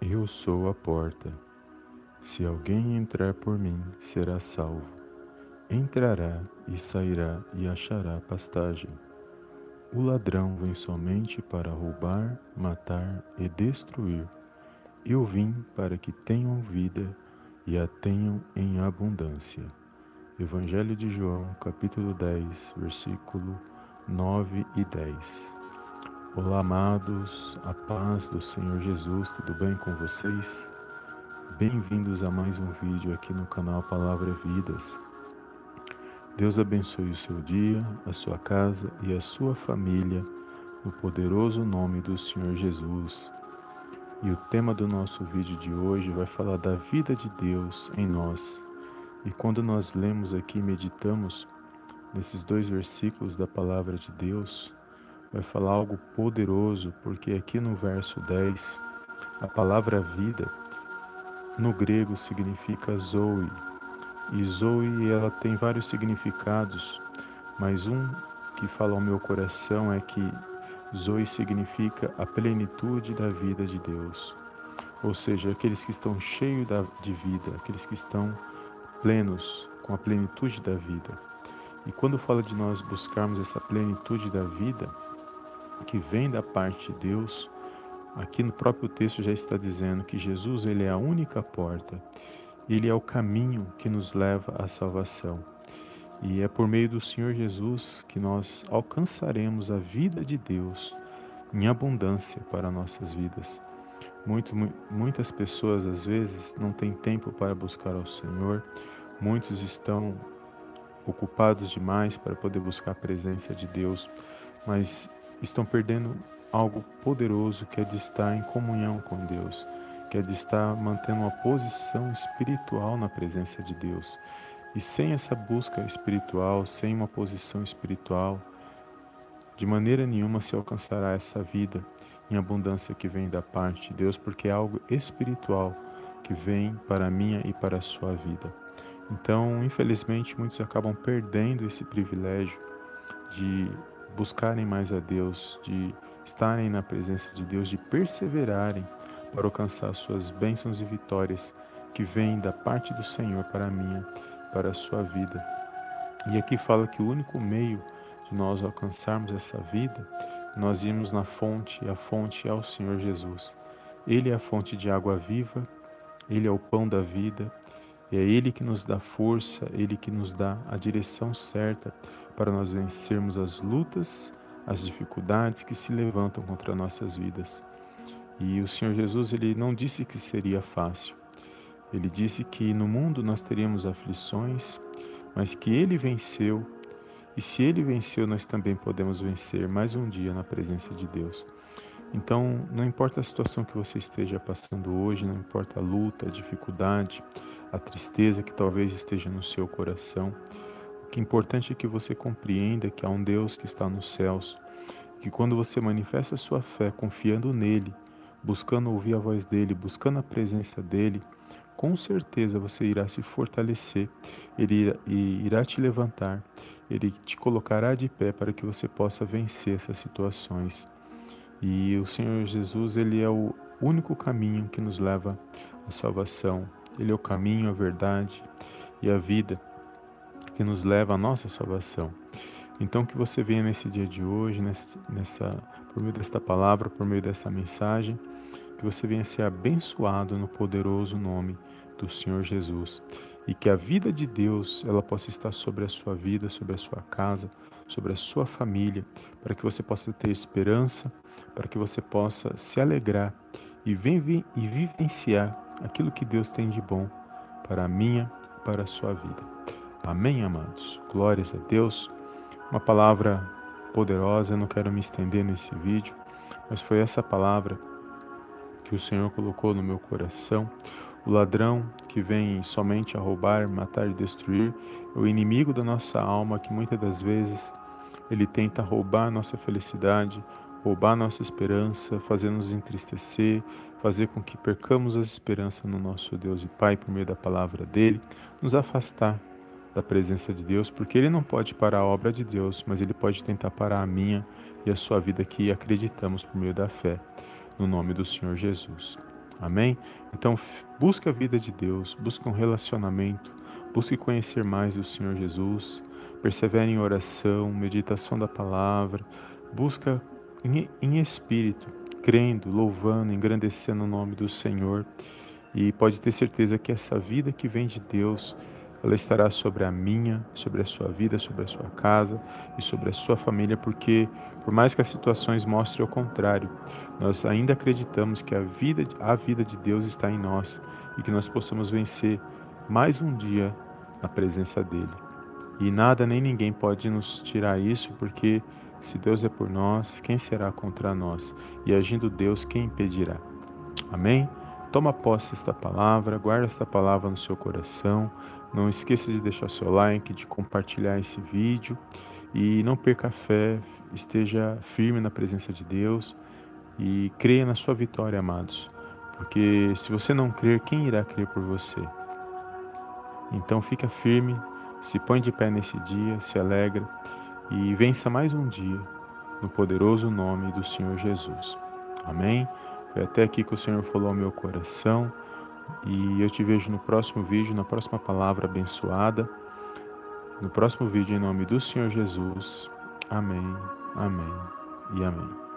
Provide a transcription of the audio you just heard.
Eu sou a porta. Se alguém entrar por mim, será salvo. Entrará e sairá e achará pastagem. O ladrão vem somente para roubar, matar e destruir. Eu vim para que tenham vida e a tenham em abundância. Evangelho de João, capítulo 10, versículo 9 e 10. Olá, amados, a paz do Senhor Jesus, tudo bem com vocês? Bem-vindos a mais um vídeo aqui no canal Palavra Vidas. Deus abençoe o seu dia, a sua casa e a sua família, no poderoso nome do Senhor Jesus. E o tema do nosso vídeo de hoje vai falar da vida de Deus em nós. E quando nós lemos aqui, meditamos nesses dois versículos da palavra de Deus, vai falar algo poderoso, porque aqui no verso 10, a palavra vida no grego significa zoe. E zoe ela tem vários significados, mas um que fala ao meu coração é que zoe significa a plenitude da vida de Deus. Ou seja, aqueles que estão cheios de vida, aqueles que estão plenos com a plenitude da vida. E quando fala de nós buscarmos essa plenitude da vida, que vem da parte de Deus, aqui no próprio texto já está dizendo que Jesus ele é a única porta, ele é o caminho que nos leva à salvação. E é por meio do Senhor Jesus que nós alcançaremos a vida de Deus em abundância para nossas vidas. Muito, muitas pessoas às vezes não têm tempo para buscar ao Senhor, muitos estão ocupados demais para poder buscar a presença de Deus, mas estão perdendo algo poderoso que é de estar em comunhão com Deus, que é de estar mantendo uma posição espiritual na presença de Deus. E sem essa busca espiritual, sem uma posição espiritual, de maneira nenhuma se alcançará essa vida em abundância que vem da parte de Deus, porque é algo espiritual que vem para a minha e para a sua vida. Então, infelizmente, muitos acabam perdendo esse privilégio de buscarem mais a Deus, de estarem na presença de Deus, de perseverarem para alcançar suas bênçãos e vitórias que vêm da parte do Senhor para a minha, para a sua vida. E aqui fala que o único meio de nós alcançarmos essa vida, nós irmos na fonte, a fonte é o Senhor Jesus. Ele é a fonte de água viva, ele é o pão da vida, e é ele que nos dá força, ele que nos dá a direção certa para nós vencermos as lutas, as dificuldades que se levantam contra nossas vidas. E o Senhor Jesus, ele não disse que seria fácil. Ele disse que no mundo nós teríamos aflições, mas que ele venceu. E se ele venceu, nós também podemos vencer mais um dia na presença de Deus. Então, não importa a situação que você esteja passando hoje, não importa a luta, a dificuldade, a tristeza que talvez esteja no seu coração, o que é importante é que você compreenda que há um Deus que está nos céus, que quando você manifesta a sua fé confiando nele, buscando ouvir a voz dele, buscando a presença dele, com certeza você irá se fortalecer, ele irá, irá te levantar, ele te colocará de pé para que você possa vencer essas situações. E o Senhor Jesus, ele é o único caminho que nos leva à salvação. Ele é o caminho, a verdade e a vida que nos leva à nossa salvação. Então que você venha nesse dia de hoje, nessa, por meio desta palavra, por meio dessa mensagem, que você venha ser abençoado no poderoso nome do Senhor Jesus e que a vida de Deus ela possa estar sobre a sua vida, sobre a sua casa, sobre a sua família, para que você possa ter esperança, para que você possa se alegrar e, e vivenciar aquilo que Deus tem de bom para a minha, para a sua vida. Amém, amados? Glórias a Deus. Uma palavra poderosa, eu não quero me estender nesse vídeo, mas foi essa palavra que o Senhor colocou no meu coração. O ladrão que vem somente a roubar, matar e destruir é o inimigo da nossa alma que muitas das vezes ele tenta roubar a nossa felicidade, roubar nossa esperança, fazer-nos entristecer, fazer com que percamos as esperanças no nosso Deus e Pai por meio da palavra dele, nos afastar da presença de Deus, porque ele não pode parar a obra de Deus, mas ele pode tentar parar a minha e a sua vida que acreditamos por meio da fé, no nome do Senhor Jesus. Amém? Então, busque a vida de Deus, busque um relacionamento, busque conhecer mais o Senhor Jesus, persevere em oração, meditação da palavra, busca em, em espírito, crendo, louvando, engrandecendo o nome do Senhor. E pode ter certeza que essa vida que vem de Deus, ela estará sobre a minha, sobre a sua vida, sobre a sua casa e sobre a sua família, porque por mais que as situações mostrem o contrário, nós ainda acreditamos que a vida, a vida de Deus está em nós e que nós possamos vencer mais um dia na presença dele. E nada nem ninguém pode nos tirar isso, porque se Deus é por nós, quem será contra nós? E agindo Deus, quem impedirá? Amém? Toma posse desta palavra, guarda esta palavra no seu coração. Não esqueça de deixar seu like, de compartilhar esse vídeo e não perca a fé, esteja firme na presença de Deus e creia na sua vitória, amados. Porque se você não crer, quem irá crer por você? Então fica firme, se põe de pé nesse dia, se alegra e vença mais um dia no poderoso nome do Senhor Jesus. Amém? Foi até aqui que o Senhor falou ao meu coração. E eu te vejo no próximo vídeo, na próxima palavra abençoada. No próximo vídeo, em nome do Senhor Jesus. Amém, amém e amém.